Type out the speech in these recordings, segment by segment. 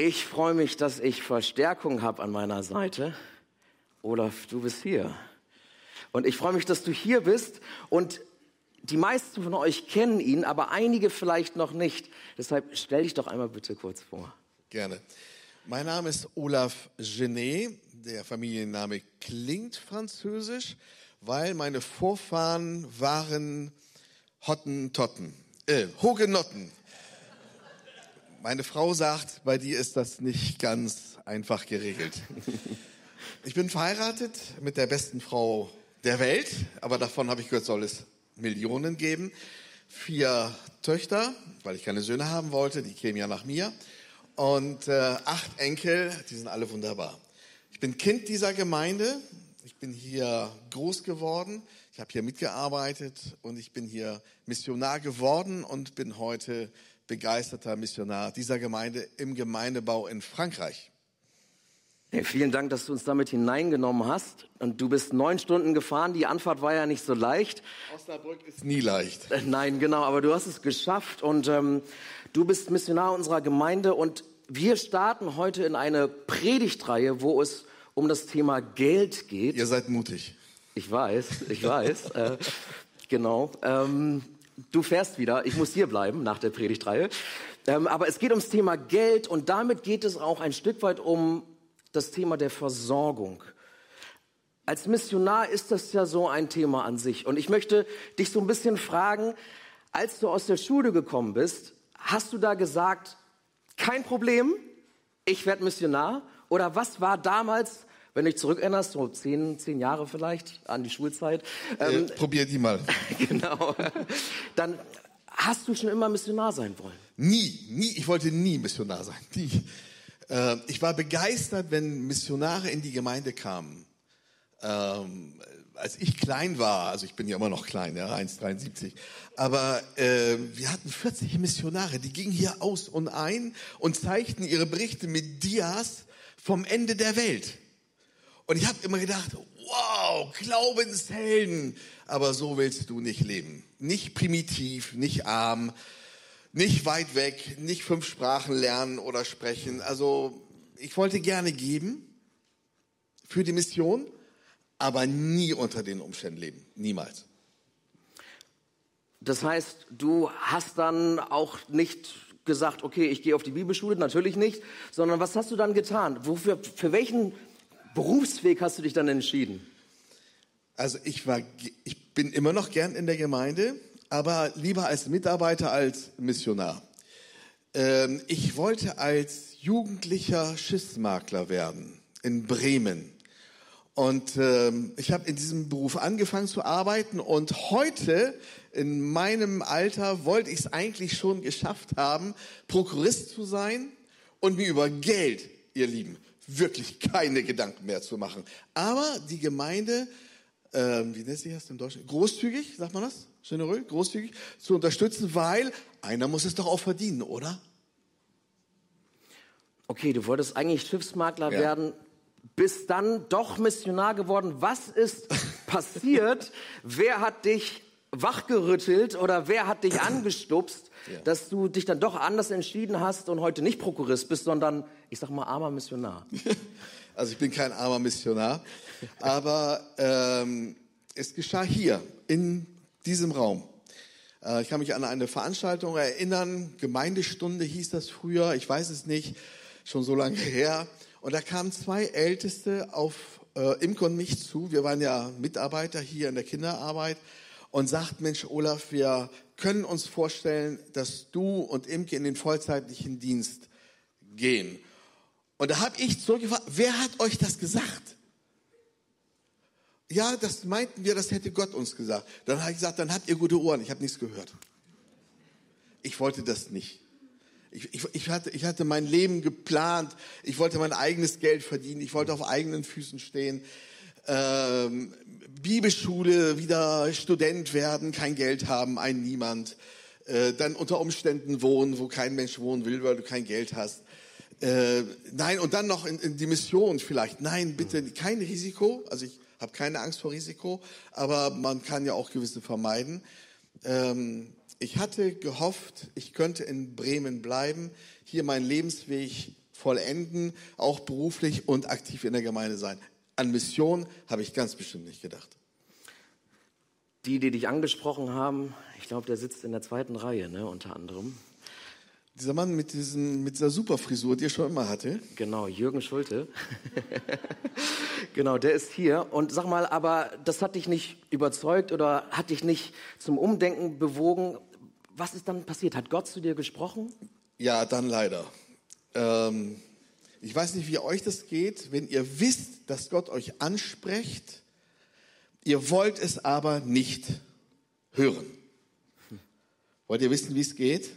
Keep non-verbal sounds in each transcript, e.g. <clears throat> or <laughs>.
Ich freue mich, dass ich Verstärkung habe an meiner Seite. Olaf, du bist hier. Und ich freue mich, dass du hier bist. Und die meisten von euch kennen ihn, aber einige vielleicht noch nicht. Deshalb stell dich doch einmal bitte kurz vor. Gerne. Mein Name ist Olaf Genet. Der Familienname klingt französisch, weil meine Vorfahren waren Hottentotten, äh, Hugenotten. Meine Frau sagt, bei dir ist das nicht ganz einfach geregelt. <laughs> Ich bin verheiratet mit der besten Frau der Welt, aber davon habe ich gehört, soll es Millionen geben. Vier Töchter, weil ich keine Söhne haben wollte, die kämen ja nach mir. Und äh, acht Enkel, die sind alle wunderbar. Ich bin Kind dieser Gemeinde. Ich bin hier groß geworden. Ich habe hier mitgearbeitet und ich bin hier Missionar geworden und bin heute begeisterter Missionar dieser Gemeinde im Gemeindebau in Frankreich. Hey, vielen Dank, dass du uns damit hineingenommen hast. Und du bist neun Stunden gefahren. Die Anfahrt war ja nicht so leicht. Osnabrück ist nie leicht. Äh, nein, genau, aber du hast es geschafft. Und ähm, du bist Missionar unserer Gemeinde. Und wir starten heute in eine Predigtreihe, wo es um das Thema Geld geht. Ihr seid mutig. Ich weiß, ich weiß. äh, genau. Ähm, du fährst wieder. Ich muss hier bleiben nach der Predigtreihe. Ähm, aber es geht ums Thema Geld und damit geht es auch ein Stück weit um das Thema der Versorgung. Als Missionar ist das ja so ein Thema an sich. Und ich möchte dich so ein bisschen fragen, als du aus der Schule gekommen bist, hast du da gesagt, kein Problem, ich werde Missionar? Oder was war damals, wenn du dich zurückerinnerst, so zehn, zehn Jahre vielleicht an die Schulzeit? Ähm, äh, probier die mal. <laughs> genau. Dann hast du schon immer Missionar sein wollen? Nie, nie. Ich wollte nie Missionar sein. Nie. Äh, ich war begeistert, wenn Missionare in die Gemeinde kamen. Ähm, als ich klein war, also ich bin ja immer noch klein, ja, 1,73, aber äh, wir hatten 40 Missionare, die gingen hier aus und ein und zeigten ihre Berichte mit Dias vom Ende der Welt. Und ich habe immer gedacht, wow, Glaubenshelden, aber so willst du nicht leben. Nicht primitiv, nicht arm, nicht weit weg, nicht fünf Sprachen lernen oder sprechen. Also ich wollte gerne geben für die Mission, aber nie unter den Umständen leben. Niemals. Das heißt, du hast dann auch nicht gesagt, okay, ich gehe auf die Bibelschule, natürlich nicht, sondern was hast du dann getan? Wofür, für welchen Berufsweg hast du dich dann entschieden? Also ich war, ich bin immer noch gern in der Gemeinde aber lieber als Mitarbeiter als Missionar. Ähm, ich wollte als jugendlicher Schiffsmakler werden in Bremen. Und ähm, ich habe in diesem Beruf angefangen zu arbeiten und heute in meinem Alter wollte ich es eigentlich schon geschafft haben, Prokurist zu sein und mir über Geld, ihr Lieben, wirklich keine Gedanken mehr zu machen. Aber die Gemeinde, ähm, wie nennt sich das im Deutschen? Großzügig, sagt man das? generös, großzügig zu unterstützen, weil einer muss es doch auch verdienen, oder? Okay, du wolltest eigentlich Schiffsmakler ja. werden, bist dann doch Missionar geworden. Was ist <laughs> passiert? wer hat dich wachgerüttelt oder wer hat dich <clears throat> angestupst, ja. dass du dich dann doch anders entschieden hast und heute nicht Prokurist bist, sondern, ich sag mal, armer Missionar? <laughs> Also ich bin kein armer Missionar, aber ähm, es geschah hier in diesem Raum. Äh, ich kann mich an eine Veranstaltung erinnern, Gemeindestunde hieß das früher, ich weiß es nicht, schon so lange <laughs> her. Und da kamen zwei Älteste auf äh, Imke und mich zu, wir waren ja Mitarbeiter hier in der Kinderarbeit, und sagt, Mensch, Olaf, wir können uns vorstellen, dass du und Imke in den vollzeitlichen Dienst gehen. Und da habe ich zurückgefragt, wer hat euch das gesagt? ja, das meinten wir, das hätte Gott uns gesagt. Dann habe ich gesagt, dann habt ihr gute Ohren. Ich habe nichts gehört. Ich wollte das nicht. Ich, ich, ich, hatte, ich hatte mein Leben geplant. Ich wollte mein eigenes Geld verdienen. Ich wollte auf eigenen Füßen stehen. Ähm, Bibelschule, wieder Student werden, kein Geld haben, ein Niemand. Äh, dann unter Umständen wohnen, wo kein Mensch wohnen will, weil du kein Geld hast. Äh, nein, und dann noch in, in die Mission vielleicht. Nein, bitte kein Risiko. Also ich habe keine Angst vor Risiko, aber man kann ja auch gewisse vermeiden. Ähm, ich hatte gehofft, ich könnte in Bremen bleiben, hier meinen Lebensweg vollenden, auch beruflich und aktiv in der Gemeinde sein. An Mission habe ich ganz bestimmt nicht gedacht. Die, die dich angesprochen haben, ich glaube, der sitzt in der zweiten Reihe, ne, unter anderem. Dieser Mann mit, diesem, mit dieser Superfrisur, die er schon immer hatte. Genau, Jürgen Schulte. <laughs> genau, der ist hier. Und sag mal, aber das hat dich nicht überzeugt oder hat dich nicht zum Umdenken bewogen? Was ist dann passiert? Hat Gott zu dir gesprochen? Ja, dann leider. Ähm, ich weiß nicht, wie euch das geht, wenn ihr wisst, dass Gott euch anspricht, ihr wollt es aber nicht hören. Wollt ihr wissen, wie es geht?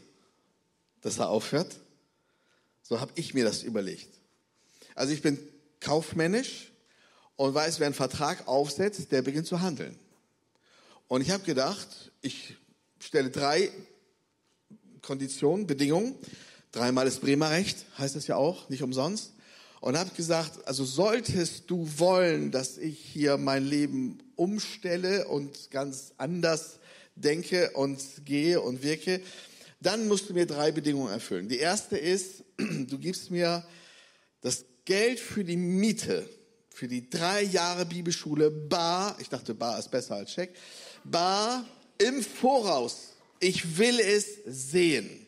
dass er aufhört? So habe ich mir das überlegt. Also ich bin kaufmännisch und weiß, wer einen Vertrag aufsetzt, der beginnt zu handeln. Und ich habe gedacht, ich stelle drei Konditionen, Bedingungen. Dreimal ist Bremer Recht, heißt das ja auch, nicht umsonst. Und habe gesagt, also solltest du wollen, dass ich hier mein Leben umstelle und ganz anders denke und gehe und wirke, dann musst du mir drei Bedingungen erfüllen. Die erste ist, <clears throat> du gibst mir das Geld für die Miete, für die drei Jahre Bibelschule bar, ich dachte bar ist besser als Scheck, bar im Voraus. Ich will es sehen.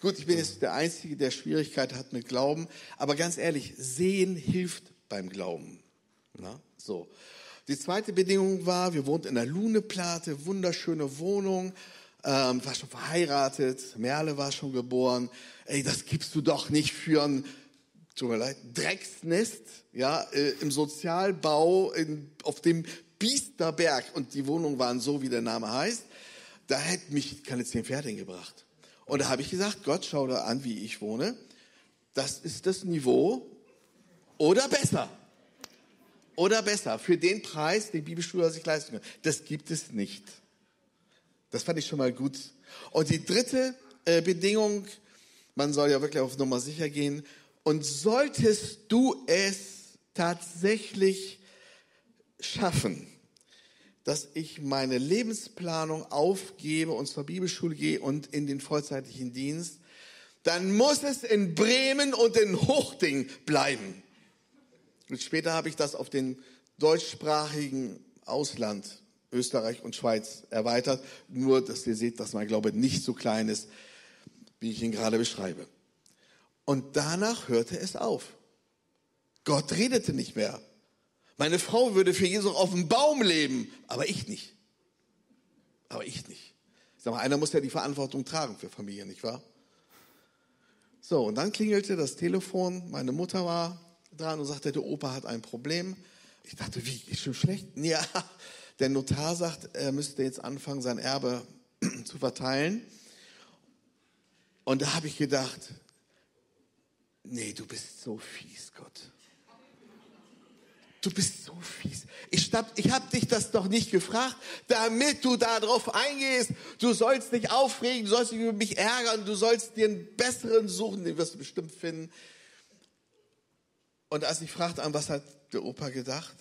Gut, ich bin jetzt der Einzige, der Schwierigkeit hat mit Glauben, aber ganz ehrlich, sehen hilft beim Glauben. Na, so. Die zweite Bedingung war, wir wohnten in der Luneplate, wunderschöne Wohnung, ähm, war schon verheiratet, Merle war schon geboren. Ey, das gibst du doch nicht für ein, tut mir leid, Drecksnest, ja, äh, im Sozialbau in, auf dem Biesterberg. Und die Wohnungen waren so, wie der Name heißt. Da hätte mich keine zehn Pferde hingebracht. Und da habe ich gesagt, Gott, schau da an, wie ich wohne. Das ist das Niveau oder besser. Oder besser. Für den Preis, den Bibelschüler sich leisten können. Das gibt es nicht. Das fand ich schon mal gut. Und die dritte äh, Bedingung, man soll ja wirklich auf Nummer sicher gehen. Und solltest du es tatsächlich schaffen, dass ich meine Lebensplanung aufgebe und zur Bibelschule gehe und in den vollzeitlichen Dienst, dann muss es in Bremen und in Hochding bleiben. Und später habe ich das auf den deutschsprachigen Ausland Österreich und Schweiz erweitert. Nur, dass ihr seht, dass mein Glaube nicht so klein ist, wie ich ihn gerade beschreibe. Und danach hörte es auf. Gott redete nicht mehr. Meine Frau würde für Jesus auf dem Baum leben, aber ich nicht. Aber ich nicht. Ich sag mal, einer muss ja die Verantwortung tragen für Familie, nicht wahr? So, und dann klingelte das Telefon. Meine Mutter war dran und sagte, der Opa hat ein Problem. Ich dachte, wie, ist schon schlecht? <laughs> Ja, der Notar sagt, er müsste jetzt anfangen, sein Erbe <clears throat> zu verteilen. Und da habe ich gedacht, nee, du bist so fies, Gott. Du bist so fies. Ich, ich habe dich das doch nicht gefragt, damit du darauf eingehst. Du sollst dich aufregen, du sollst dich über mich ärgern, du sollst dir einen besseren suchen, den wirst du bestimmt finden. Und als ich fragte an, was hat der Opa gedacht?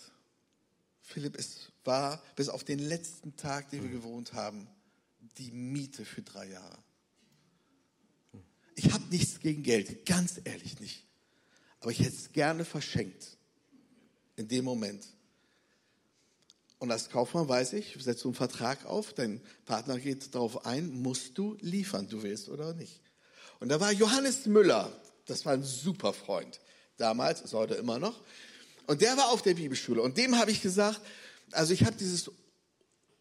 Philipp, es war bis auf den letzten Tag, den wir gewohnt haben, die Miete für drei Jahre. Ich habe nichts gegen Geld, ganz ehrlich nicht. Aber ich hätte es gerne verschenkt. In dem Moment. Und als Kaufmann weiß ich, setzt du einen Vertrag auf, dein Partner geht darauf ein, musst du liefern, du willst oder nicht. Und da war Johannes Müller, das war ein super Freund. Damals, ist heute immer noch. Und der war auf der Bibelschule. Und dem habe ich gesagt, also ich habe dieses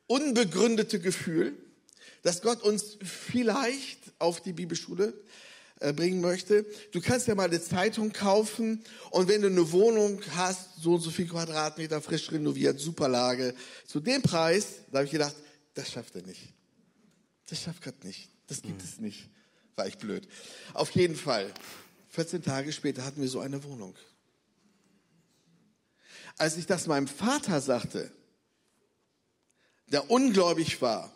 unbegründete Gefühl, dass Gott uns vielleicht auf die Bibelschule bringen möchte. Du kannst ja mal eine Zeitung kaufen und wenn du eine Wohnung hast, so und so viel Quadratmeter, frisch renoviert, super Lage, zu dem Preis, da habe ich gedacht, das schafft er nicht. Das schafft Gott nicht. Das gibt mhm. es nicht. War ich blöd. Auf jeden Fall. 14 Tage später hatten wir so eine Wohnung. Als ich das meinem Vater sagte, der ungläubig war,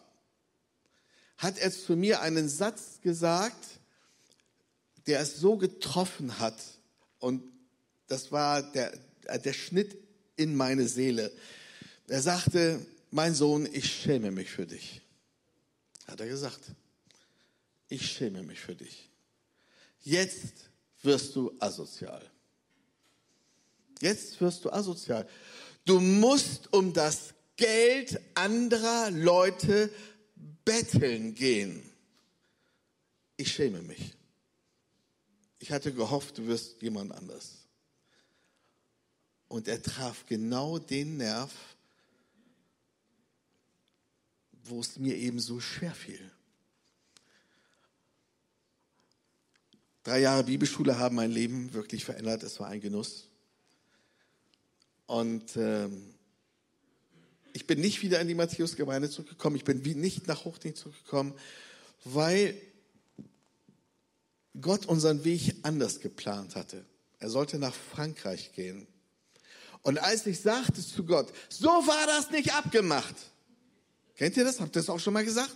hat er zu mir einen Satz gesagt, der es so getroffen hat. Und das war der, der Schnitt in meine Seele. Er sagte, mein Sohn, ich schäme mich für dich. Hat er gesagt. Ich schäme mich für dich. Jetzt wirst du asozial. Jetzt wirst du asozial. Du musst um das Geld anderer Leute betteln gehen. Ich schäme mich. Ich hatte gehofft, du wirst jemand anders. Und er traf genau den Nerv, wo es mir eben so schwer fiel. Drei Jahre Bibelschule haben mein Leben wirklich verändert. Es war ein Genuss. Und ähm, ich bin nicht wieder in die Matthäusgemeinde zurückgekommen. Ich bin nicht nach Hochding zurückgekommen, weil Gott unseren Weg anders geplant hatte. Er sollte nach Frankreich gehen. Und als ich sagte zu Gott, so war das nicht abgemacht. Kennt ihr das? Habt ihr das auch schon mal gesagt?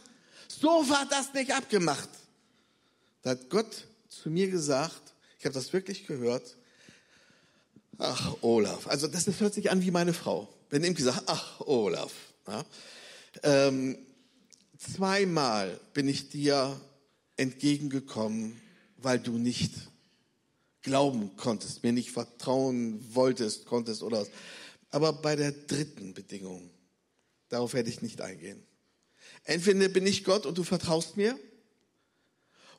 So war das nicht abgemacht. Da hat Gott zu mir gesagt, ich habe das wirklich gehört, ach Olaf, also das, hört sich an wie meine Frau. Wenn ihm gesagt, ach Olaf, ja, ähm, zweimal bin ich dir entgegengekommen, weil du nicht glauben konntest, mir nicht vertrauen wolltest, konntest oder was. Aber bei der dritten Bedingung, darauf werde ich nicht eingehen. Entweder bin ich Gott und du vertraust mir,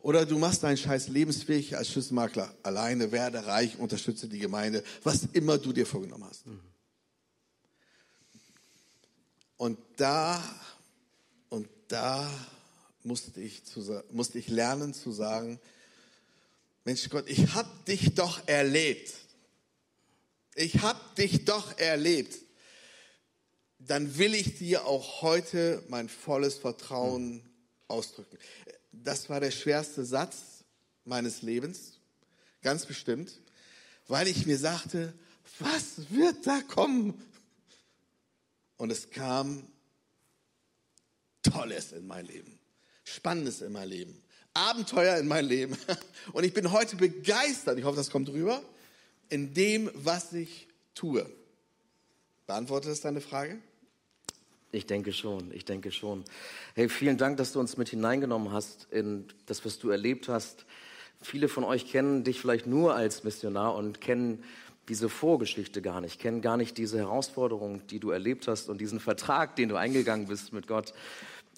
oder du machst deinen Scheiß lebensfähig als Schlüsselmakler alleine, werde reich, unterstütze die Gemeinde, was immer du dir vorgenommen hast. Und da, und da musste ich, zu, musste ich lernen zu sagen, Mensch Gott, ich habe dich doch erlebt. Ich habe dich doch erlebt. Dann will ich dir auch heute mein volles Vertrauen ausdrücken das war der schwerste Satz meines Lebens, ganz bestimmt, weil ich mir sagte, was wird da kommen? Und es kam Tolles in mein Leben, Spannendes in mein Leben, Abenteuer in mein Leben. <laughs> Und ich bin heute begeistert, ich hoffe, das kommt rüber, in dem, was ich tue. Beantwortet das deine Frage? Ich denke schon, ich denke schon. Hey, vielen Dank, dass du uns mit hineingenommen hast in das, was du erlebt hast. Viele von euch kennen dich vielleicht nur als Missionar und kennen diese Vorgeschichte gar nicht, kennen gar nicht diese Herausforderung, die du erlebt hast und diesen Vertrag, den du eingegangen bist mit Gott.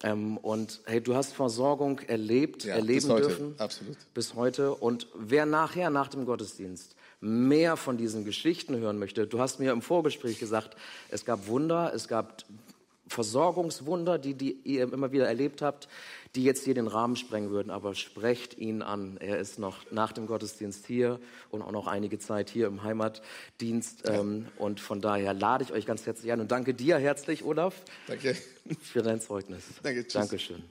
Ähm, und hey, du hast Versorgung erlebt, ja, erleben bis heute, dürfen. Absolut. Bis heute. Und wer nachher, nach dem Gottesdienst, mehr von diesen Geschichten hören möchte, du hast mir im Vorgespräch gesagt, es gab Wunder, es gab Versorgungswunder, die, die ihr immer wieder erlebt habt, die jetzt hier den Rahmen sprengen würden. Aber sprecht ihn an. Er ist noch nach dem Gottesdienst hier und auch noch einige Zeit hier im Heimatdienst. Ähm, und von daher lade ich euch ganz herzlich ein und danke dir herzlich, Olaf, danke. für dein Zeugnis. Danke, tschüss. Dankeschön.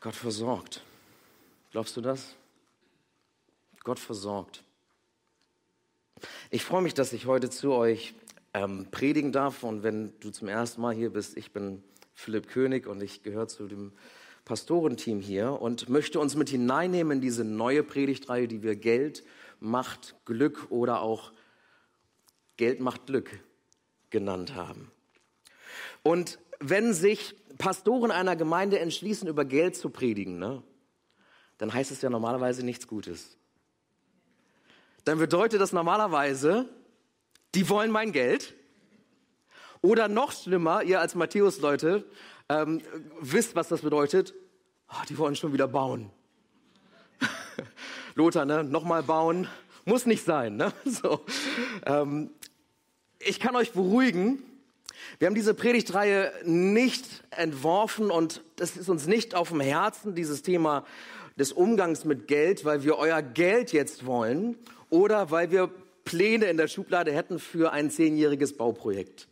Gott versorgt. Glaubst du das? Gott versorgt. Ich freue mich, dass ich heute zu euch ähm, predigen darf. Und wenn du zum ersten Mal hier bist, ich bin Philipp König und ich gehöre zu dem Pastorenteam hier und möchte uns mit hineinnehmen in diese neue Predigtreihe, die wir Geld macht Glück oder auch Geld macht Glück genannt haben. Und wenn sich Pastoren einer Gemeinde entschließen, über Geld zu predigen, ne, dann heißt es ja normalerweise nichts Gutes dann bedeutet das normalerweise, die wollen mein Geld. Oder noch schlimmer, ihr als Matthäus-Leute ähm, wisst, was das bedeutet. Oh, die wollen schon wieder bauen. <laughs> Lothar, ne? Nochmal bauen. Muss nicht sein. Ne? <laughs> So. Ähm, ich kann euch beruhigen. Wir haben diese Predigtreihe nicht entworfen und das ist uns nicht auf dem Herzen, dieses Thema des Umgangs mit Geld, weil wir euer Geld jetzt wollen oder weil wir Pläne in der Schublade hätten für ein zehnjähriges Bauprojekt.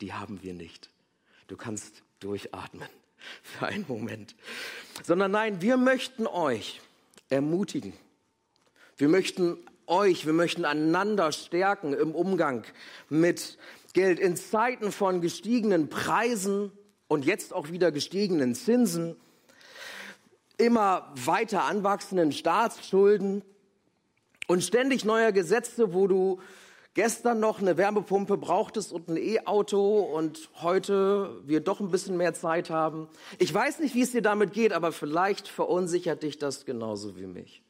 Die haben wir nicht. Du kannst durchatmen <laughs> für einen Moment. Sondern nein, wir möchten euch ermutigen. Wir möchten euch, wir möchten einander stärken im Umgang mit Geld in Zeiten von gestiegenen Preisen und jetzt auch wieder gestiegenen Zinsen, immer weiter anwachsenden Staatsschulden, und ständig neue Gesetze, wo du gestern noch eine Wärmepumpe brauchtest und ein E-Auto und heute wir doch ein bisschen mehr Zeit haben. Ich weiß nicht, wie es dir damit geht, aber vielleicht verunsichert dich das genauso wie mich.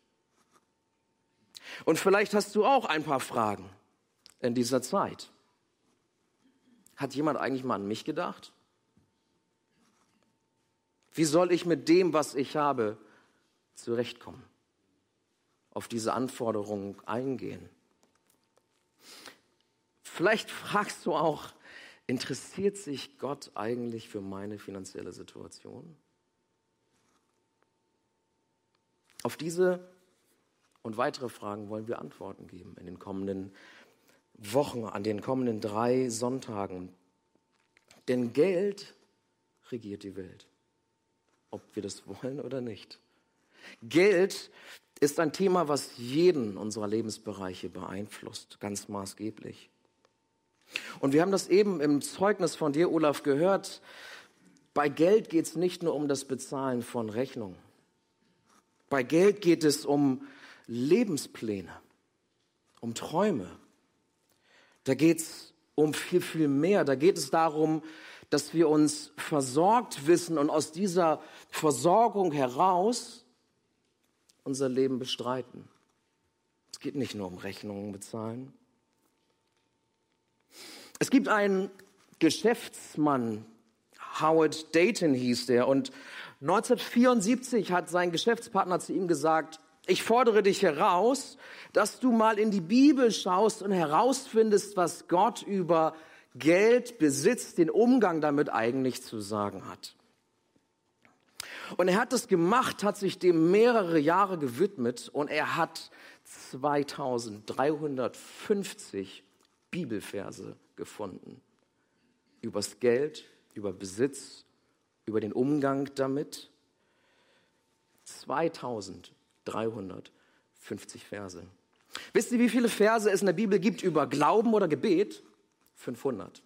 Und vielleicht hast du auch ein paar Fragen in dieser Zeit. Hat jemand eigentlich mal an mich gedacht? Wie soll ich mit dem, was ich habe, zurechtkommen? Auf diese Anforderungen eingehen? Vielleicht fragst du auch, interessiert sich Gott eigentlich für meine finanzielle Situation? Auf diese und weitere Fragen wollen wir Antworten geben in den kommenden Wochen, an den kommenden drei Sonntagen. Denn Geld regiert die Welt, ob wir das wollen oder nicht. Geld ist ein Thema, was jeden unserer Lebensbereiche beeinflusst, ganz maßgeblich. Und wir haben das eben im Zeugnis von dir, Olaf, gehört. Bei Geld geht es nicht nur um das Bezahlen von Rechnungen. Bei Geld geht es um Lebenspläne, um Träume. Da geht es um viel, viel mehr. Da geht es darum, dass wir uns versorgt wissen und aus dieser Versorgung heraus unser Leben bestreiten. Es geht nicht nur um Rechnungen bezahlen. Es gibt einen Geschäftsmann, Howard Dayton hieß der, und 1974 hat sein Geschäftspartner zu ihm gesagt, ich fordere dich heraus, dass du mal in die Bibel schaust und herausfindest, was Gott über Geld, Besitz, den Umgang damit eigentlich zu sagen hat. Und er hat es gemacht, hat sich dem mehrere Jahre gewidmet und er hat 2350 Bibelverse gefunden. Übers Geld, über Besitz, über den Umgang damit. 2000 350 Verse. Wisst ihr, wie viele Verse es in der Bibel gibt über Glauben oder Gebet? 500.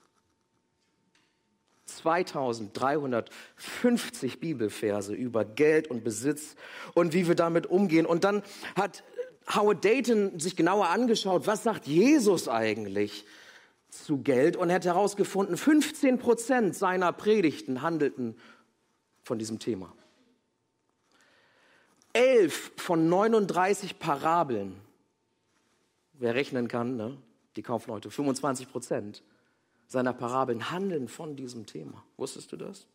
2350 Bibelverse über Geld und Besitz und wie wir damit umgehen. Und dann hat Howard Dayton sich genauer angeschaut, was sagt Jesus eigentlich zu Geld und hat herausgefunden, 15 Prozent seiner Predigten handelten von diesem Thema elf von 39 Parabeln, wer rechnen kann, ne? die Kaufleute, 25 Prozent seiner Parabeln handeln von diesem Thema. Wusstest du das?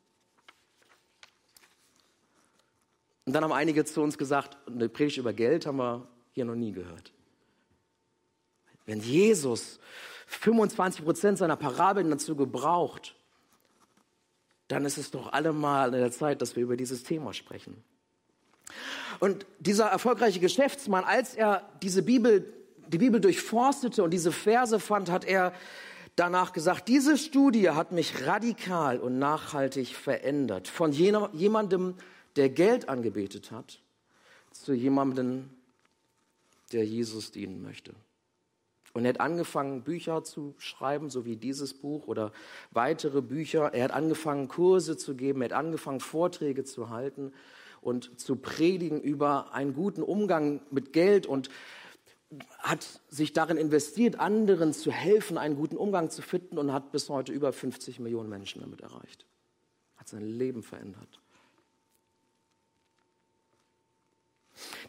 Und dann haben einige zu uns gesagt, eine Predigt über Geld haben wir hier noch nie gehört. Wenn Jesus 25 Prozent seiner Parabeln dazu gebraucht, dann ist es doch allemal in der Zeit, dass wir über dieses Thema sprechen. Und dieser erfolgreiche Geschäftsmann, als er diese Bibel, die Bibel durchforstete und diese Verse fand, hat er danach gesagt, diese Studie hat mich radikal und nachhaltig verändert. Von jener, jemandem, der Geld angebetet hat, zu jemandem, der Jesus dienen möchte. Und er hat angefangen, Bücher zu schreiben, so wie dieses Buch oder weitere Bücher. Er hat angefangen, Kurse zu geben. Er hat angefangen, Vorträge zu halten und zu predigen über einen guten Umgang mit Geld und hat sich darin investiert, anderen zu helfen, einen guten Umgang zu finden und hat bis heute über 50 Millionen Menschen damit erreicht. Hat sein Leben verändert.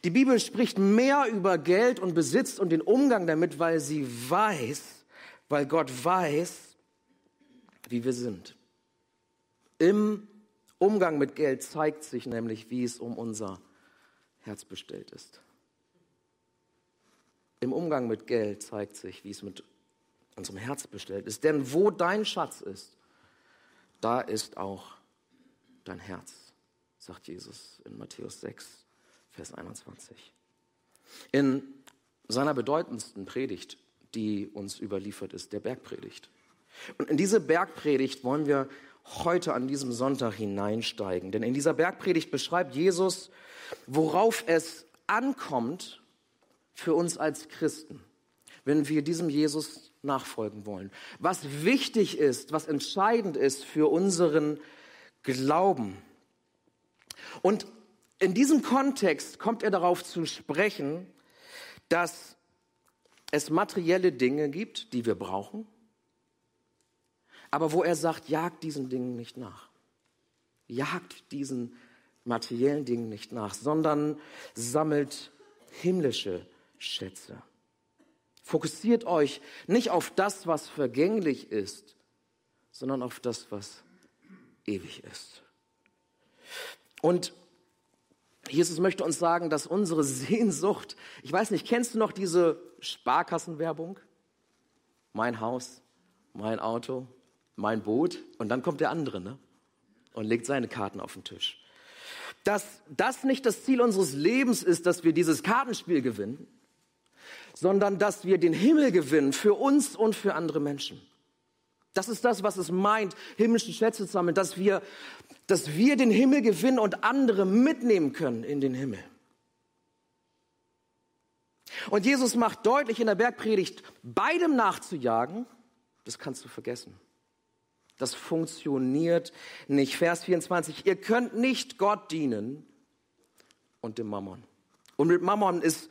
Die Bibel spricht mehr über Geld und Besitz und den Umgang damit, weil sie weiß, weil Gott weiß, wie wir sind. Im Umgang mit Geld zeigt sich nämlich, wie es um unser Herz bestellt ist. Im Umgang mit Geld zeigt sich, wie es mit unserem Herz bestellt ist. Denn wo dein Schatz ist, da ist auch dein Herz, sagt Jesus in Matthäus 6, Vers 21. In seiner bedeutendsten Predigt, die uns überliefert ist, der Bergpredigt. Und in diese Bergpredigt wollen wir heute an diesem Sonntag hineinsteigen. Denn in dieser Bergpredigt beschreibt Jesus, worauf es ankommt für uns als Christen, wenn wir diesem Jesus nachfolgen wollen. Was wichtig ist, was entscheidend ist für unseren Glauben. Und in diesem Kontext kommt er darauf zu sprechen, dass es materielle Dinge gibt, die wir brauchen, aber wo er sagt, jagt diesen Dingen nicht nach. Jagt diesen materiellen Dingen nicht nach, sondern sammelt himmlische Schätze. Fokussiert euch nicht auf das, was vergänglich ist, sondern auf das, was ewig ist. Und Jesus möchte uns sagen, dass unsere <laughs> Sehnsucht, ich weiß nicht, kennst du noch diese Sparkassenwerbung? Mein Haus, mein Auto, mein Boot und dann kommt der andere ne? und legt seine Karten auf den Tisch. Dass das nicht das Ziel unseres Lebens ist, dass wir dieses Kartenspiel gewinnen, sondern dass wir den Himmel gewinnen für uns und für andere Menschen. Das ist das, was es meint, himmlische Schätze zu sammeln, dass wir, dass wir den Himmel gewinnen und andere mitnehmen können in den Himmel. Und Jesus macht deutlich in der Bergpredigt, beidem nachzujagen, das kannst du vergessen. Das funktioniert nicht. Vers 24, ihr könnt nicht Gott dienen und dem Mammon. Und mit Mammon ist,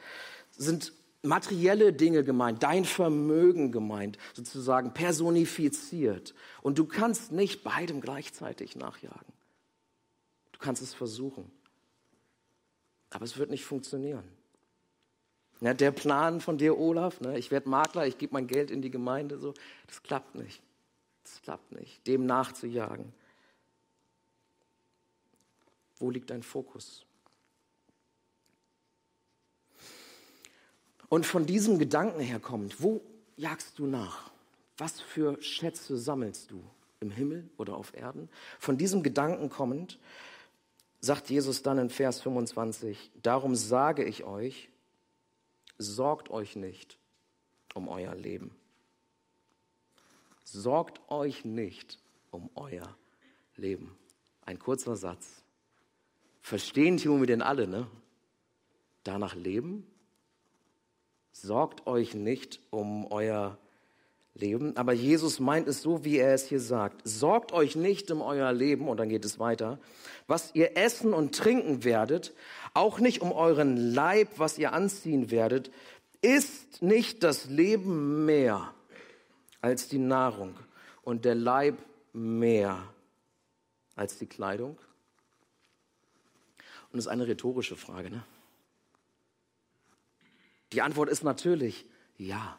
sind materielle Dinge gemeint, dein Vermögen gemeint, sozusagen personifiziert. Und du kannst nicht beidem gleichzeitig nachjagen. Du kannst es versuchen. Aber es wird nicht funktionieren. Ja, der Plan von dir, Olaf, ne, ich werde Makler, ich gebe mein Geld in die Gemeinde, so, das klappt nicht. Das klappt nicht, dem nachzujagen. Wo liegt dein Fokus? Und von diesem Gedanken herkommt, wo jagst du nach? Was für Schätze sammelst du? Im Himmel oder auf Erden? Von diesem Gedanken kommend, sagt Jesus dann in Vers 25, darum sage ich euch, sorgt euch nicht um euer Leben. Sorgt euch nicht um euer Leben. Ein kurzer Satz. Verstehen tun wir denn alle, ne? Danach leben Sorgt euch nicht um euer Leben. Aber Jesus meint es so, wie er es hier sagt. Sorgt euch nicht um euer Leben, und dann geht es weiter, was ihr essen und trinken werdet, auch nicht um euren Leib, was ihr anziehen werdet. Ist nicht das Leben mehr als die Nahrung und der Leib mehr als die Kleidung? Und das ist eine rhetorische Frage, ne? Die Antwort ist natürlich ja.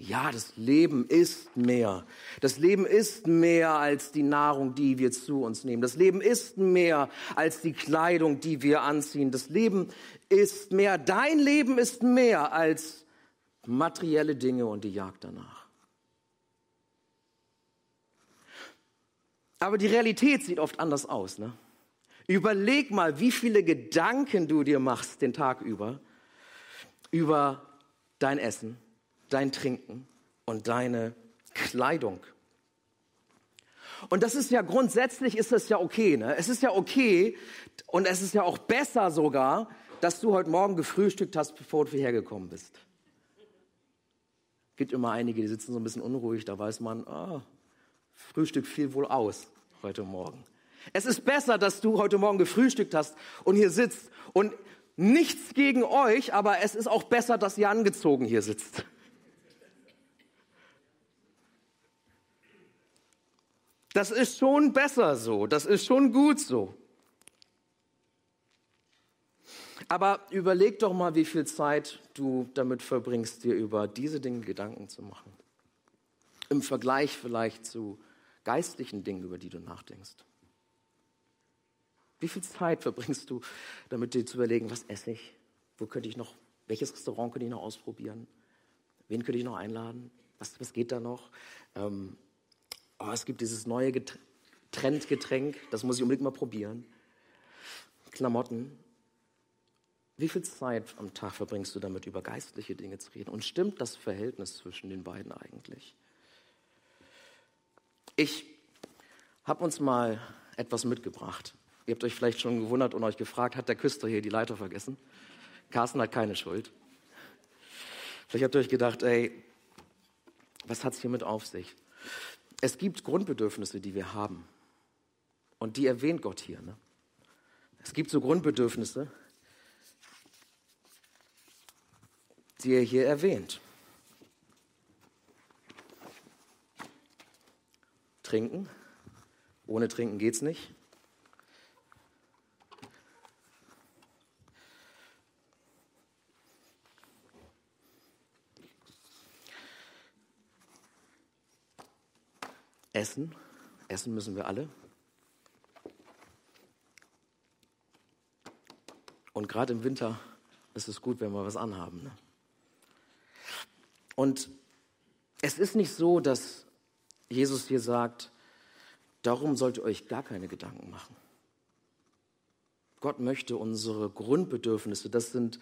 Ja, das Leben ist mehr. Das Leben ist mehr als die Nahrung, die wir zu uns nehmen. Das Leben ist mehr als die Kleidung, die wir anziehen. Das Leben ist mehr. Dein Leben ist mehr als materielle Dinge und die Jagd danach. Aber die Realität sieht oft anders aus. Ne? Überleg mal, wie viele Gedanken du dir machst den Tag über über dein Essen, dein Trinken und deine Kleidung. Und das ist ja grundsätzlich ist das ja okay. Ne? Es ist ja okay und es ist ja auch besser sogar, dass du heute Morgen gefrühstückt hast, bevor du hierher gekommen bist. Es gibt immer einige, die sitzen so ein bisschen unruhig, da weiß man, oh, Frühstück fiel wohl aus heute Morgen. Es ist besser, dass du heute Morgen gefrühstückt hast und hier sitzt und Nichts gegen euch, aber es ist auch besser, dass ihr angezogen hier sitzt. Das ist schon besser so, das ist schon gut so. Aber überleg doch mal, wie viel Zeit du damit verbringst, dir über diese Dinge Gedanken zu machen. Im Vergleich vielleicht zu geistlichen Dingen, über die du nachdenkst. Wie viel Zeit verbringst du damit, dir zu überlegen, was esse ich? Wo könnte ich noch, welches Restaurant könnte ich noch ausprobieren? Wen könnte ich noch einladen? Was, was geht da noch? Ähm, oh, es gibt dieses neue Get Trendgetränk, das muss ich unbedingt mal probieren. Klamotten. Wie viel Zeit am Tag verbringst du damit, über geistliche Dinge zu reden? Und stimmt das Verhältnis zwischen den beiden eigentlich? Ich habe uns mal etwas mitgebracht. Ihr habt euch vielleicht schon gewundert und euch gefragt, hat der Küster hier die Leiter vergessen? Carsten hat keine Schuld. Vielleicht habt ihr euch gedacht, ey, was hat es hier mit auf sich? Es gibt Grundbedürfnisse, die wir haben. Und die erwähnt Gott hier. Ne? Es gibt so Grundbedürfnisse, die er hier erwähnt. Trinken. Ohne Trinken geht's nicht. Essen. Essen müssen wir alle. Und gerade im Winter ist es gut, wenn wir was anhaben. Ne? Und es ist nicht so, dass Jesus hier sagt, darum sollt ihr euch gar keine Gedanken machen. Gott möchte unsere Grundbedürfnisse, das sind,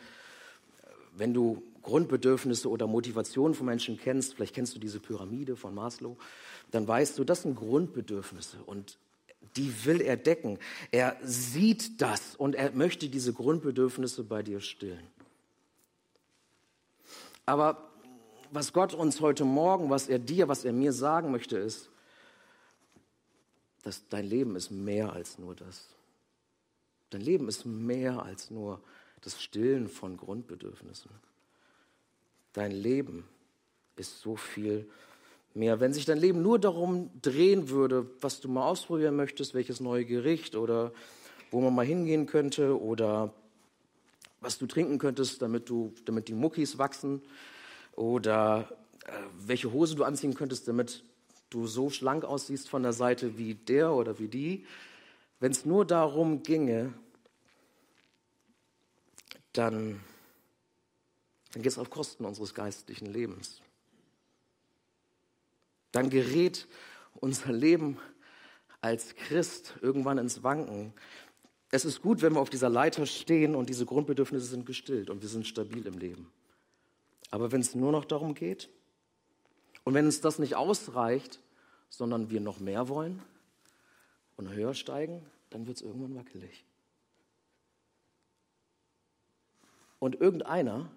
wenn du Grundbedürfnisse oder Motivationen von Menschen kennst, vielleicht kennst du diese Pyramide von Maslow, dann weißt du, das sind Grundbedürfnisse und die will er decken. Er sieht das und er möchte diese Grundbedürfnisse bei dir stillen. Aber was Gott uns heute Morgen, was er dir, was er mir sagen möchte, ist, dass dein Leben ist mehr als nur das. Dein Leben ist mehr als nur das Stillen von Grundbedürfnissen. Dein Leben ist so viel mehr. Wenn sich dein Leben nur darum drehen würde, was du mal ausprobieren möchtest, welches neue Gericht oder wo man mal hingehen könnte oder was du trinken könntest, damit, du, damit die Muckis wachsen oder äh, welche Hose du anziehen könntest, damit du so schlank aussiehst von der Seite wie der oder wie die. Wenn es nur darum ginge, dann, dann geht es auf Kosten unseres geistlichen Lebens dann gerät unser Leben als Christ irgendwann ins Wanken. Es ist gut, wenn wir auf dieser Leiter stehen und diese Grundbedürfnisse sind gestillt und wir sind stabil im Leben. Aber wenn es nur noch darum geht und wenn uns das nicht ausreicht, sondern wir noch mehr wollen und höher steigen, dann wird es irgendwann wackelig. Und irgendeiner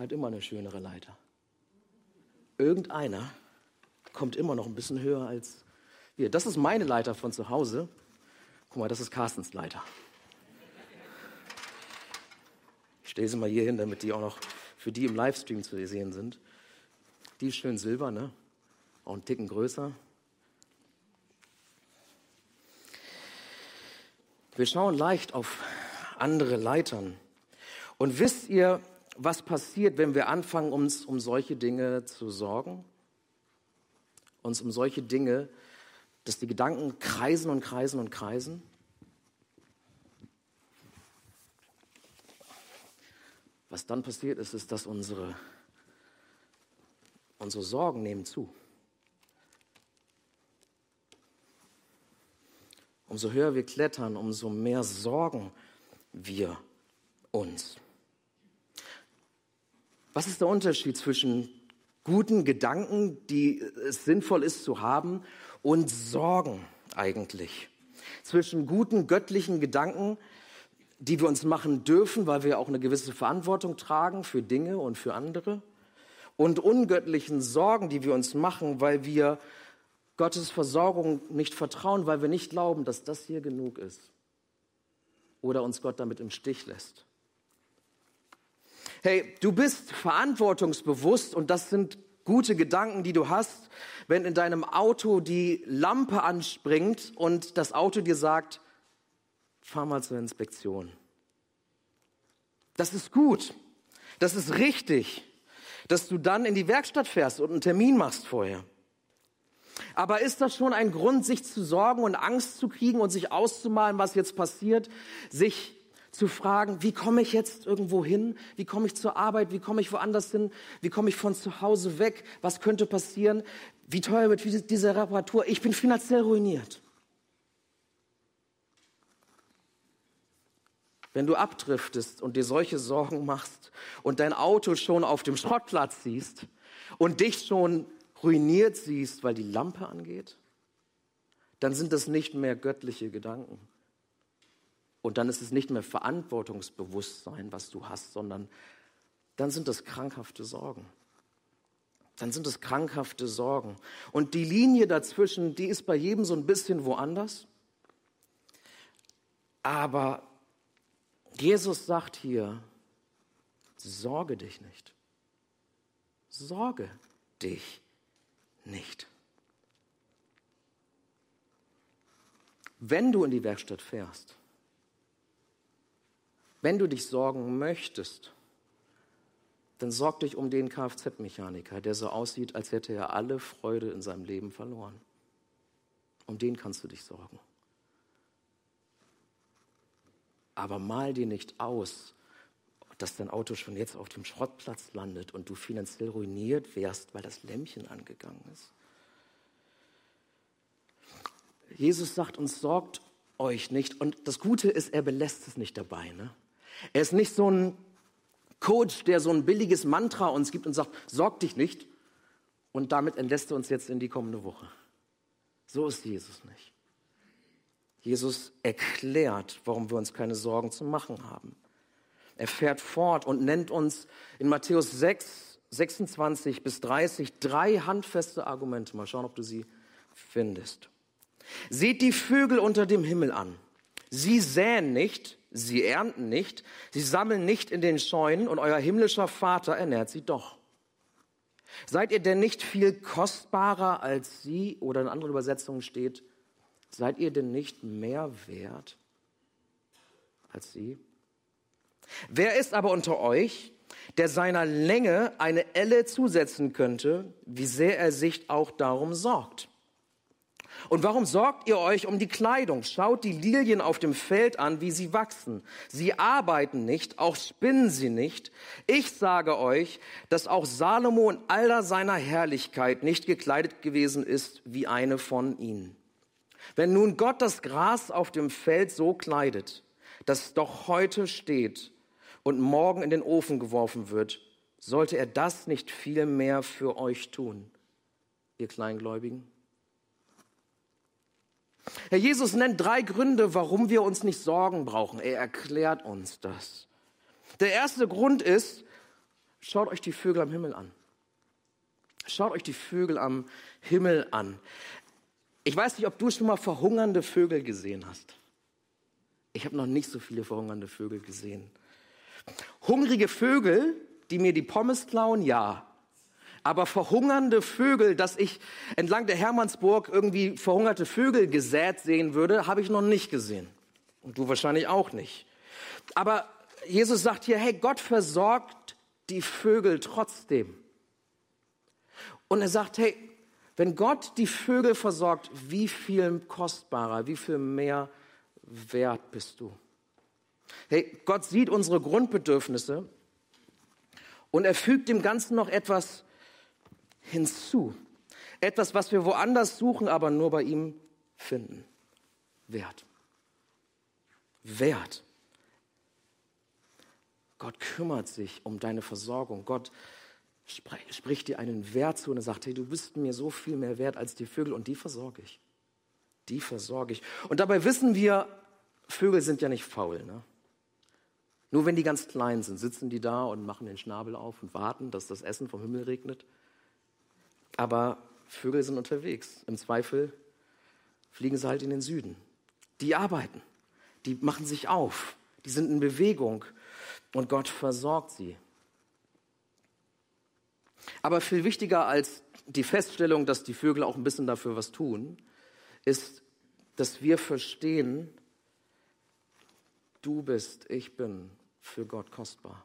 hat immer eine schönere Leiter. Irgendeiner kommt immer noch ein bisschen höher als wir. Das ist meine Leiter von zu Hause. Guck mal, das ist Carstens Leiter. Ich stelle sie mal hier hin, damit die auch noch für die im Livestream zu sehen sind. Die ist schön silber, ne? Auch einen Ticken größer. Wir schauen leicht auf andere Leitern. Und wisst ihr, was passiert, wenn wir anfangen, uns um solche Dinge zu sorgen? uns um solche Dinge, dass die Gedanken kreisen und kreisen und kreisen? Was dann passiert ist, ist, dass unsere, unsere Sorgen nehmen zu. Umso höher wir klettern, umso mehr sorgen wir uns. Was ist der Unterschied zwischen guten Gedanken, die es sinnvoll ist zu haben, und Sorgen eigentlich. Zwischen guten göttlichen Gedanken, die wir uns machen dürfen, weil wir auch eine gewisse Verantwortung tragen für Dinge und für andere, und ungöttlichen Sorgen, die wir uns machen, weil wir Gottes Versorgung nicht vertrauen, weil wir nicht glauben, dass das hier genug ist oder uns Gott damit im Stich lässt. Hey, du bist verantwortungsbewusst und das sind gute Gedanken, die du hast, wenn in deinem Auto die Lampe anspringt und das Auto dir sagt, fahr mal zur Inspektion. Das ist gut. Das ist richtig, dass du dann in die Werkstatt fährst und einen Termin machst vorher. Aber ist das schon ein Grund, sich zu sorgen und Angst zu kriegen und sich auszumalen, was jetzt passiert, sich zu fragen, wie komme ich jetzt irgendwo hin? Wie komme ich zur Arbeit? Wie komme ich woanders hin? Wie komme ich von zu Hause weg? Was könnte passieren? Wie teuer wird diese Reparatur? Ich bin finanziell ruiniert. Wenn du abdriftest und dir solche Sorgen machst und dein Auto schon auf dem Schrottplatz siehst und dich schon ruiniert siehst, weil die Lampe angeht, dann sind das nicht mehr göttliche Gedanken. Und dann ist es nicht mehr Verantwortungsbewusstsein, was du hast, sondern dann sind das krankhafte Sorgen. Dann sind es krankhafte Sorgen. Und die Linie dazwischen, die ist bei jedem so ein bisschen woanders. Aber Jesus sagt hier, sorge dich nicht. Sorge dich nicht. Wenn du in die Werkstatt fährst, wenn du dich sorgen möchtest, dann sorg dich um den Kfz-Mechaniker, der so aussieht, als hätte er alle Freude in seinem Leben verloren. Um den kannst du dich sorgen. Aber mal dir nicht aus, dass dein Auto schon jetzt auf dem Schrottplatz landet und du finanziell ruiniert wärst, weil das Lämpchen angegangen ist. Jesus sagt uns, sorgt euch nicht. Und das Gute ist, er belässt es nicht dabei. Ne? Er ist nicht so ein Coach, der so ein billiges Mantra uns gibt und sagt, sorg dich nicht. Und damit entlässt er uns jetzt in die kommende Woche. So ist Jesus nicht. Jesus erklärt, warum wir uns keine Sorgen zu machen haben. Er fährt fort und nennt uns in Matthäus 6, 26 bis 30 drei handfeste Argumente. Mal schauen, ob du sie findest. Seht die Vögel unter dem Himmel an. Sie säen nicht, sie ernten nicht, sie sammeln nicht in den Scheunen und euer himmlischer Vater ernährt sie doch. Seid ihr denn nicht viel kostbarer als sie? Oder in anderen Übersetzungen steht, seid ihr denn nicht mehr wert als sie? Wer ist aber unter euch, der seiner Länge eine Elle zusetzen könnte, wie sehr er sich auch darum sorgt? Und warum sorgt ihr euch um die Kleidung? Schaut die Lilien auf dem Feld an, wie sie wachsen. Sie arbeiten nicht, auch spinnen sie nicht. Ich sage euch, dass auch Salomo in aller seiner Herrlichkeit nicht gekleidet gewesen ist wie eine von ihnen. Wenn nun Gott das Gras auf dem Feld so kleidet, das doch heute steht und morgen in den Ofen geworfen wird, sollte er das nicht viel mehr für euch tun, ihr Kleingläubigen? Herr Jesus nennt drei Gründe, warum wir uns nicht Sorgen brauchen. Er erklärt uns das. Der erste Grund ist, schaut euch die Vögel am Himmel an. Schaut euch die Vögel am Himmel an. Ich weiß nicht, ob du schon mal verhungernde Vögel gesehen hast. Ich habe noch nicht so viele verhungernde Vögel gesehen. Hungrige Vögel, die mir die Pommes klauen, ja. Aber verhungernde Vögel, dass ich entlang der Hermannsburg irgendwie verhungerte Vögel gesät sehen würde, habe ich noch nicht gesehen. Und du wahrscheinlich auch nicht. Aber Jesus sagt hier, hey, Gott versorgt die Vögel trotzdem. Und er sagt, hey, wenn Gott die Vögel versorgt, wie viel kostbarer, wie viel mehr wert bist du? Hey, Gott sieht unsere Grundbedürfnisse und er fügt dem Ganzen noch etwas hinzu. Etwas, was wir woanders suchen, aber nur bei ihm finden. Wert. Wert. Gott kümmert sich um deine Versorgung. Gott spricht dir einen Wert zu und er sagt, hey, du bist mir so viel mehr wert als die Vögel und die versorge ich. Die versorge ich. Und dabei wissen wir, Vögel sind ja nicht faul. Ne? Nur wenn die ganz klein sind, sitzen die da und machen den Schnabel auf und warten, dass das Essen vom Himmel regnet. Aber Vögel sind unterwegs. Im Zweifel fliegen sie halt in den Süden. Die arbeiten, die machen sich auf, die sind in Bewegung und Gott versorgt sie. Aber viel wichtiger als die Feststellung, dass die Vögel auch ein bisschen dafür was tun, ist, dass wir verstehen, du bist, ich bin für Gott kostbar.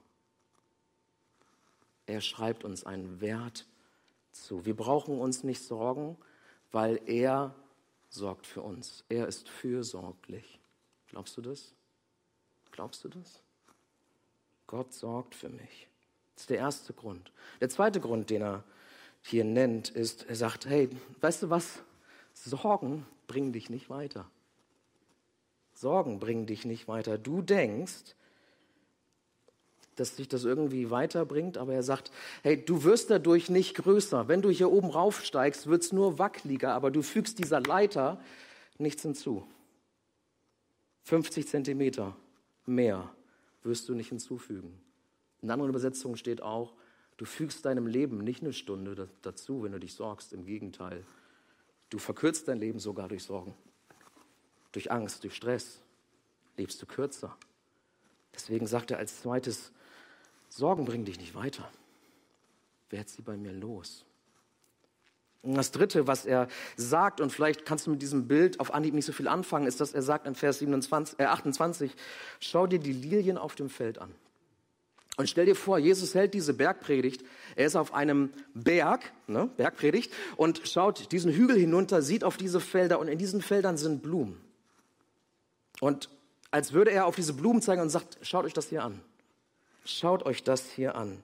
Er schreibt uns einen Wert zu. Wir brauchen uns nicht sorgen, weil er sorgt für uns. Er ist fürsorglich. Glaubst du das? Glaubst du das? Gott sorgt für mich. Das ist der erste Grund. Der zweite Grund, den er hier nennt, ist, er sagt, hey, weißt du was? Sorgen bringen dich nicht weiter. Sorgen bringen dich nicht weiter. Du denkst, dass sich das irgendwie weiterbringt, aber er sagt, hey, du wirst dadurch nicht größer. Wenn du hier oben raufsteigst, wird es nur wackeliger, aber du fügst dieser Leiter nichts hinzu. 50 Zentimeter mehr wirst du nicht hinzufügen. In anderen Übersetzungen steht auch, du fügst deinem Leben nicht eine Stunde dazu, wenn du dich sorgst. Im Gegenteil, du verkürzt dein Leben sogar durch Sorgen. Durch Angst, durch Stress lebst du kürzer. Deswegen sagt er als zweites, Sorgen bringen dich nicht weiter. Werd sie bei mir los. Und das Dritte, was er sagt, und vielleicht kannst du mit diesem Bild auf Anhieb nicht so viel anfangen, ist, dass er sagt in Vers 27, äh 28, schau dir die Lilien auf dem Feld an. Und stell dir vor, Jesus hält diese Bergpredigt. Er ist auf einem Berg, ne, Bergpredigt, und schaut diesen Hügel hinunter, sieht auf diese Felder und in diesen Feldern sind Blumen. Und als würde er auf diese Blumen zeigen und sagt, schaut euch das hier an. Schaut euch das hier an.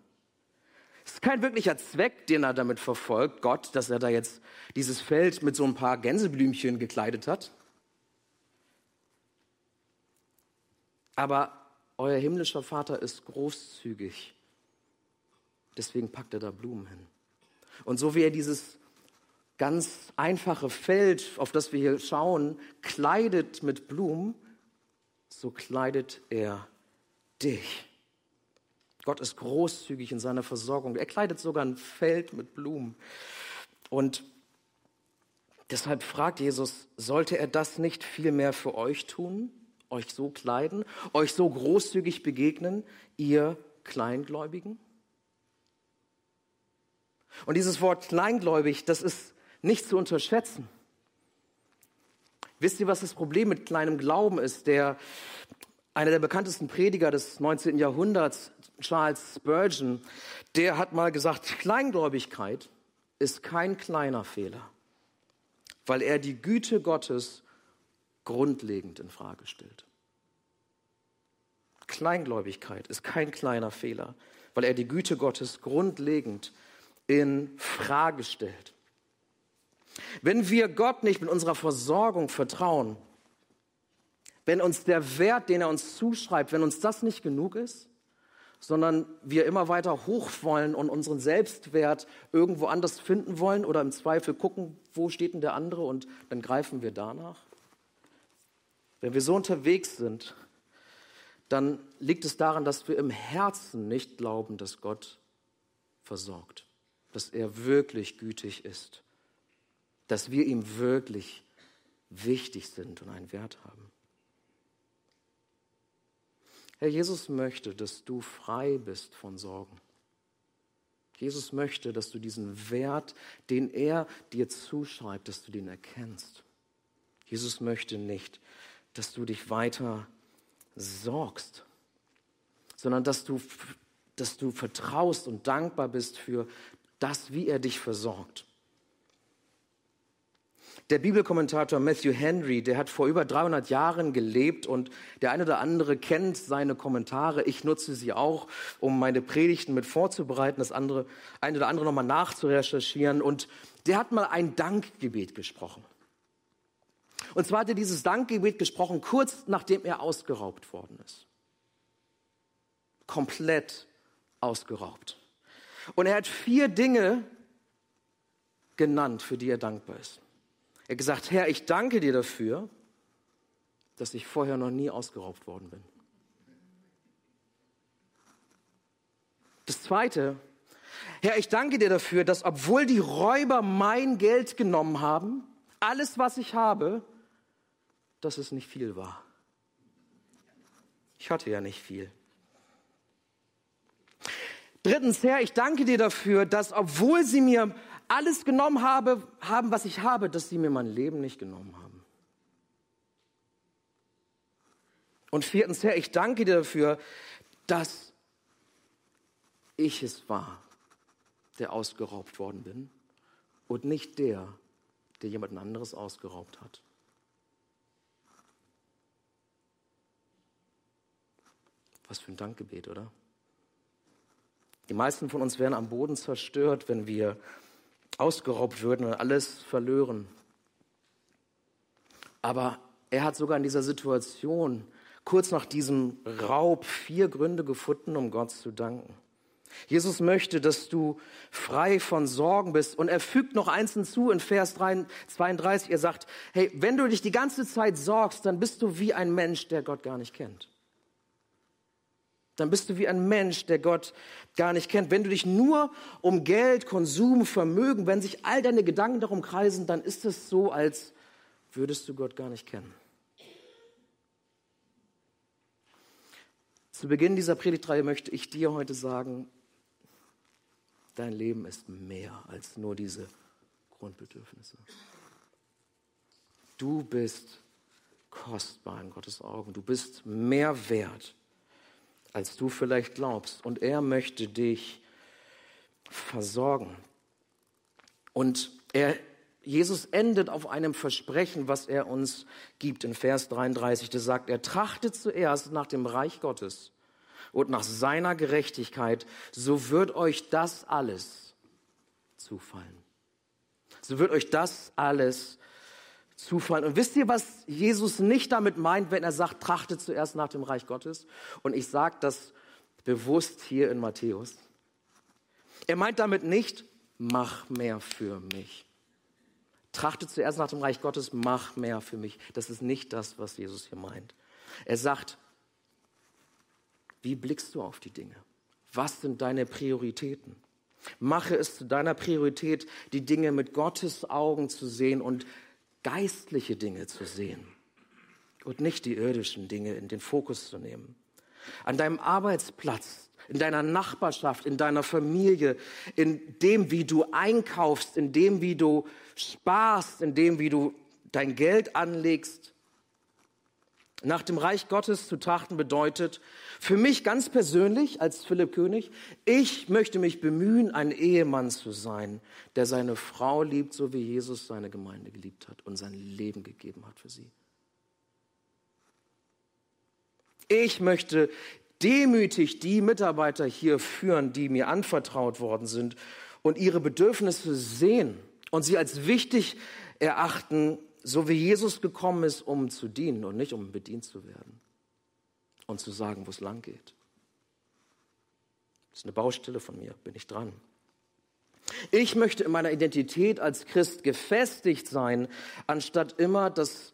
Es ist kein wirklicher Zweck, den er damit verfolgt, Gott, dass er da jetzt dieses Feld mit so ein paar Gänseblümchen gekleidet hat. Aber euer himmlischer Vater ist großzügig. Deswegen packt er da Blumen hin. Und so wie er dieses ganz einfache Feld, auf das wir hier schauen, kleidet mit Blumen, so kleidet er dich. Gott ist großzügig in seiner Versorgung. Er kleidet sogar ein Feld mit Blumen. Und deshalb fragt Jesus, sollte er das nicht viel mehr für euch tun? Euch so kleiden? Euch so großzügig begegnen? Ihr Kleingläubigen? Und dieses Wort kleingläubig, das ist nicht zu unterschätzen. Wisst ihr, was das Problem mit kleinem Glauben ist? Der, einer der bekanntesten Prediger des 19. Jahrhunderts, Charles Spurgeon, der hat mal gesagt, Kleingläubigkeit ist kein kleiner Fehler, weil er die Güte Gottes grundlegend in Frage stellt. Kleingläubigkeit ist kein kleiner Fehler, weil er die Güte Gottes grundlegend in Frage stellt. Wenn wir Gott nicht mit unserer Versorgung vertrauen, wenn uns der Wert, den er uns zuschreibt, wenn uns das nicht genug ist, sondern wir immer weiter hoch wollen und unseren Selbstwert irgendwo anders finden wollen oder im Zweifel gucken, wo steht denn der andere und dann greifen wir danach. Wenn wir so unterwegs sind, dann liegt es daran, dass wir im Herzen nicht glauben, dass Gott versorgt, dass er wirklich gütig ist, dass wir ihm wirklich wichtig sind und einen Wert haben. Herr Jesus möchte, dass du frei bist von Sorgen. Jesus möchte, dass du diesen Wert, den er dir zuschreibt, dass du den erkennst. Jesus möchte nicht, dass du dich weiter sorgst, sondern dass du, dass du vertraust und dankbar bist für das, wie er dich versorgt. Der Bibelkommentator Matthew Henry, der hat vor über 300 Jahren gelebt und der eine oder andere kennt seine Kommentare. Ich nutze sie auch, um meine Predigten mit vorzubereiten, das andere, eine oder andere nochmal nachzurecherchieren. Und der hat mal ein Dankgebet gesprochen. Und zwar hat er dieses Dankgebet gesprochen, kurz nachdem er ausgeraubt worden ist. Komplett ausgeraubt. Und er hat vier Dinge genannt, für die er dankbar ist. Er hat gesagt, Herr, ich danke dir dafür, dass ich vorher noch nie ausgeraubt worden bin. Das Zweite, Herr, ich danke dir dafür, dass obwohl die Räuber mein Geld genommen haben, alles, was ich habe, dass es nicht viel war. Ich hatte ja nicht viel. Drittens, Herr, ich danke dir dafür, dass obwohl sie mir alles genommen habe, haben, was ich habe, dass sie mir mein Leben nicht genommen haben. Und viertens, Herr, ich danke dir dafür, dass ich es war, der ausgeraubt worden bin und nicht der, der jemand anderes ausgeraubt hat. Was für ein Dankgebet, oder? Die meisten von uns wären am Boden zerstört, wenn wir ausgeraubt würden und alles verlören. Aber er hat sogar in dieser Situation kurz nach diesem Raub vier Gründe gefunden, um Gott zu danken. Jesus möchte, dass du frei von Sorgen bist. Und er fügt noch eins hinzu in Vers 32. Er sagt, hey, wenn du dich die ganze Zeit sorgst, dann bist du wie ein Mensch, der Gott gar nicht kennt dann bist du wie ein Mensch, der Gott gar nicht kennt. Wenn du dich nur um Geld, Konsum, Vermögen, wenn sich all deine Gedanken darum kreisen, dann ist es so, als würdest du Gott gar nicht kennen. Zu Beginn dieser Predigtreihe möchte ich dir heute sagen, dein Leben ist mehr als nur diese Grundbedürfnisse. Du bist kostbar in Gottes Augen. Du bist mehr wert, als du vielleicht glaubst. Und er möchte dich versorgen. Und er, Jesus endet auf einem Versprechen, was er uns gibt in Vers 33. Da sagt er, trachtet zuerst nach dem Reich Gottes und nach seiner Gerechtigkeit, so wird euch das alles zufallen. So wird euch das alles zufallen. Und wisst ihr, was Jesus nicht damit meint, wenn er sagt, trachtet zuerst nach dem Reich Gottes? Und ich sage das bewusst hier in Matthäus. Er meint damit nicht, mach mehr für mich. Trachte zuerst nach dem Reich Gottes, mach mehr für mich. Das ist nicht das, was Jesus hier meint. Er sagt, wie blickst du auf die Dinge? Was sind deine Prioritäten? Mache es zu deiner Priorität, die Dinge mit Gottes Augen zu sehen und geistliche Dinge zu sehen und nicht die irdischen Dinge in den Fokus zu nehmen. An deinem Arbeitsplatz, in deiner Nachbarschaft, in deiner Familie, in dem, wie du einkaufst, in dem, wie du sparst, in dem, wie du dein Geld anlegst. Nach dem Reich Gottes zu trachten bedeutet, für mich ganz persönlich als Philipp König, ich möchte mich bemühen, ein Ehemann zu sein, der seine Frau liebt, so wie Jesus seine Gemeinde geliebt hat und sein Leben gegeben hat für sie. Ich möchte demütig die Mitarbeiter hier führen, die mir anvertraut worden sind und ihre Bedürfnisse sehen und sie als wichtig erachten, so wie Jesus gekommen ist, um zu dienen und nicht um bedient zu werden und zu sagen, wo es lang geht. Das ist eine Baustelle von mir, bin ich dran. Ich möchte in meiner Identität als Christ gefestigt sein, anstatt immer das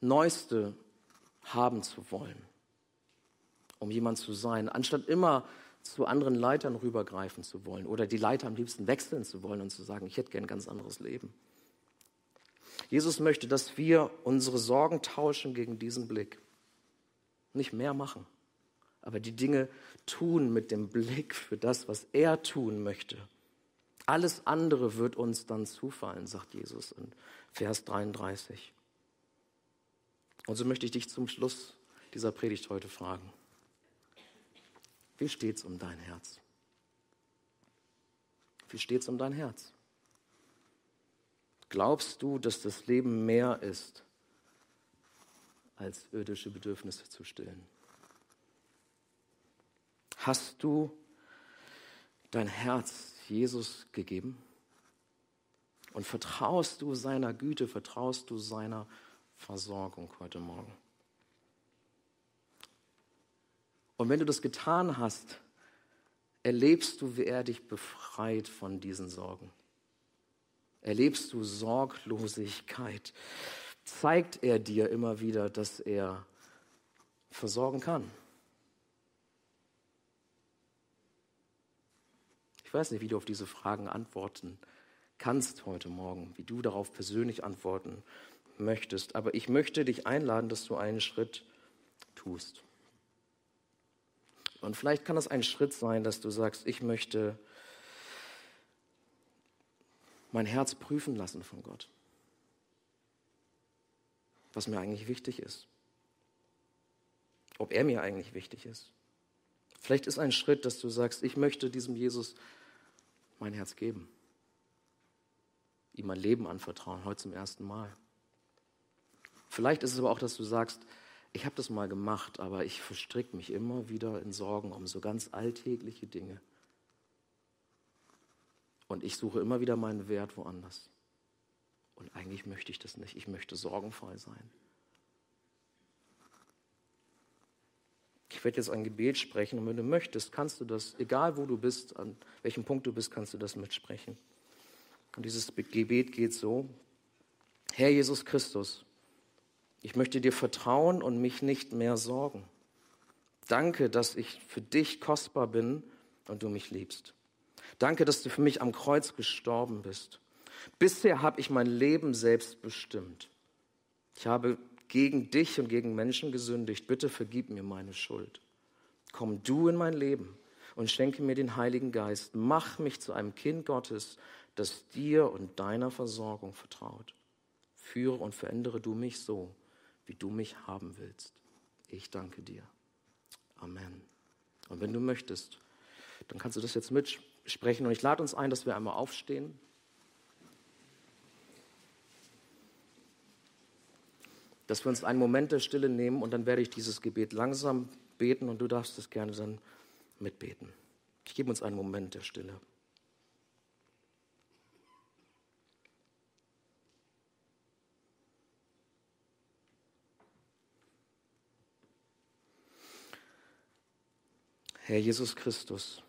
Neueste haben zu wollen, um jemand zu sein, anstatt immer zu anderen Leitern rübergreifen zu wollen oder die Leiter am liebsten wechseln zu wollen und zu sagen, ich hätte gern ein ganz anderes Leben. Jesus möchte, dass wir unsere Sorgen tauschen gegen diesen Blick. Nicht mehr machen, aber die Dinge tun mit dem Blick für das, was er tun möchte. Alles andere wird uns dann zufallen, sagt Jesus in Vers 33. Und so möchte ich dich zum Schluss dieser Predigt heute fragen. Wie steht es um dein Herz? Wie steht es um dein Herz? Glaubst du, dass das Leben mehr ist, als irdische Bedürfnisse zu stillen? Hast du dein Herz Jesus gegeben? Und vertraust du seiner Güte, vertraust du seiner Versorgung heute Morgen? Und wenn du das getan hast, erlebst du, wie er dich befreit von diesen Sorgen erlebst du Sorglosigkeit, zeigt er dir immer wieder, dass er versorgen kann. Ich weiß nicht, wie du auf diese Fragen antworten kannst heute Morgen, wie du darauf persönlich antworten möchtest, aber ich möchte dich einladen, dass du einen Schritt tust. Und vielleicht kann es ein Schritt sein, dass du sagst, ich möchte mein Herz prüfen lassen von Gott. Was mir eigentlich wichtig ist. Ob er mir eigentlich wichtig ist. Vielleicht ist ein Schritt, dass du sagst, ich möchte diesem Jesus mein Herz geben. Ihm mein Leben anvertrauen, heute zum ersten Mal. Vielleicht ist es aber auch, dass du sagst, ich habe das mal gemacht, aber ich verstricke mich immer wieder in Sorgen um so ganz alltägliche Dinge. Und ich suche immer wieder meinen Wert woanders. Und eigentlich möchte ich das nicht. Ich möchte sorgenfrei sein. Ich werde jetzt ein Gebet sprechen und wenn du möchtest, kannst du das, egal wo du bist, an welchem Punkt du bist, kannst du das mitsprechen. Und dieses Gebet geht so, Herr Jesus Christus, ich möchte dir vertrauen und mich nicht mehr sorgen. Danke, dass ich für dich kostbar bin und du mich liebst. Danke, dass du für mich am Kreuz gestorben bist. Bisher habe ich mein Leben selbst bestimmt. Ich habe gegen dich und gegen Menschen gesündigt. Bitte vergib mir meine Schuld. Komm du in mein Leben und schenke mir den Heiligen Geist. Mach mich zu einem Kind Gottes, das dir und deiner Versorgung vertraut. Führe und verändere du mich so, wie du mich haben willst. Ich danke dir. Amen. Und wenn du möchtest, dann kannst du das jetzt mitsprechen. Und ich lade uns ein, dass wir einmal aufstehen. Dass wir uns einen Moment der Stille nehmen und dann werde ich dieses Gebet langsam beten und du darfst es gerne dann mitbeten. Ich gebe uns einen Moment der Stille. Herr Jesus Christus,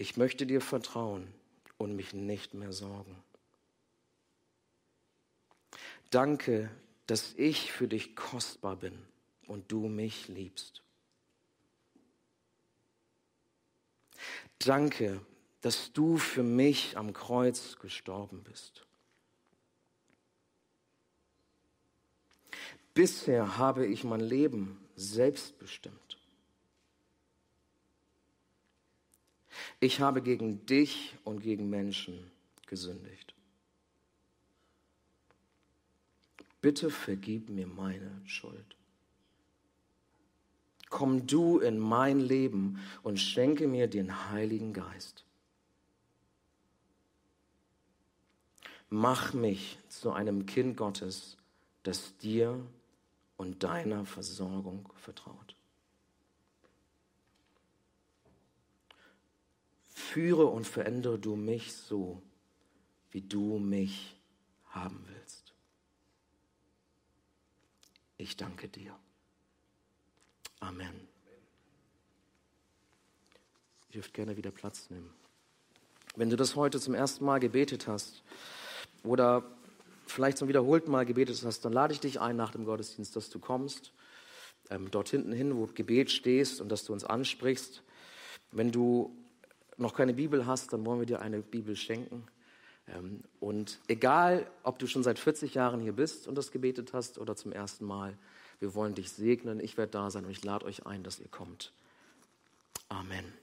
ich möchte dir vertrauen und mich nicht mehr sorgen. Danke, dass ich für dich kostbar bin und du mich liebst. Danke, dass du für mich am Kreuz gestorben bist. Bisher habe ich mein Leben selbst bestimmt. Ich habe gegen dich und gegen Menschen gesündigt. Bitte vergib mir meine Schuld. Komm du in mein Leben und schenke mir den Heiligen Geist. Mach mich zu einem Kind Gottes, das dir und deiner Versorgung vertraut. Führe und verändere du mich so, wie du mich haben willst. Ich danke dir. Amen. Ihr dürft gerne wieder Platz nehmen. Wenn du das heute zum ersten Mal gebetet hast oder vielleicht zum wiederholten Mal gebetet hast, dann lade ich dich ein nach dem Gottesdienst, dass du kommst, ähm, dort hinten hin, wo Gebet stehst und dass du uns ansprichst. Wenn du noch keine Bibel hast, dann wollen wir dir eine Bibel schenken. Ähm, und egal, ob du schon seit 40 Jahren hier bist und das gebetet hast oder zum ersten Mal, wir wollen dich segnen. Ich werde da sein und ich lade euch ein, dass ihr kommt. Amen.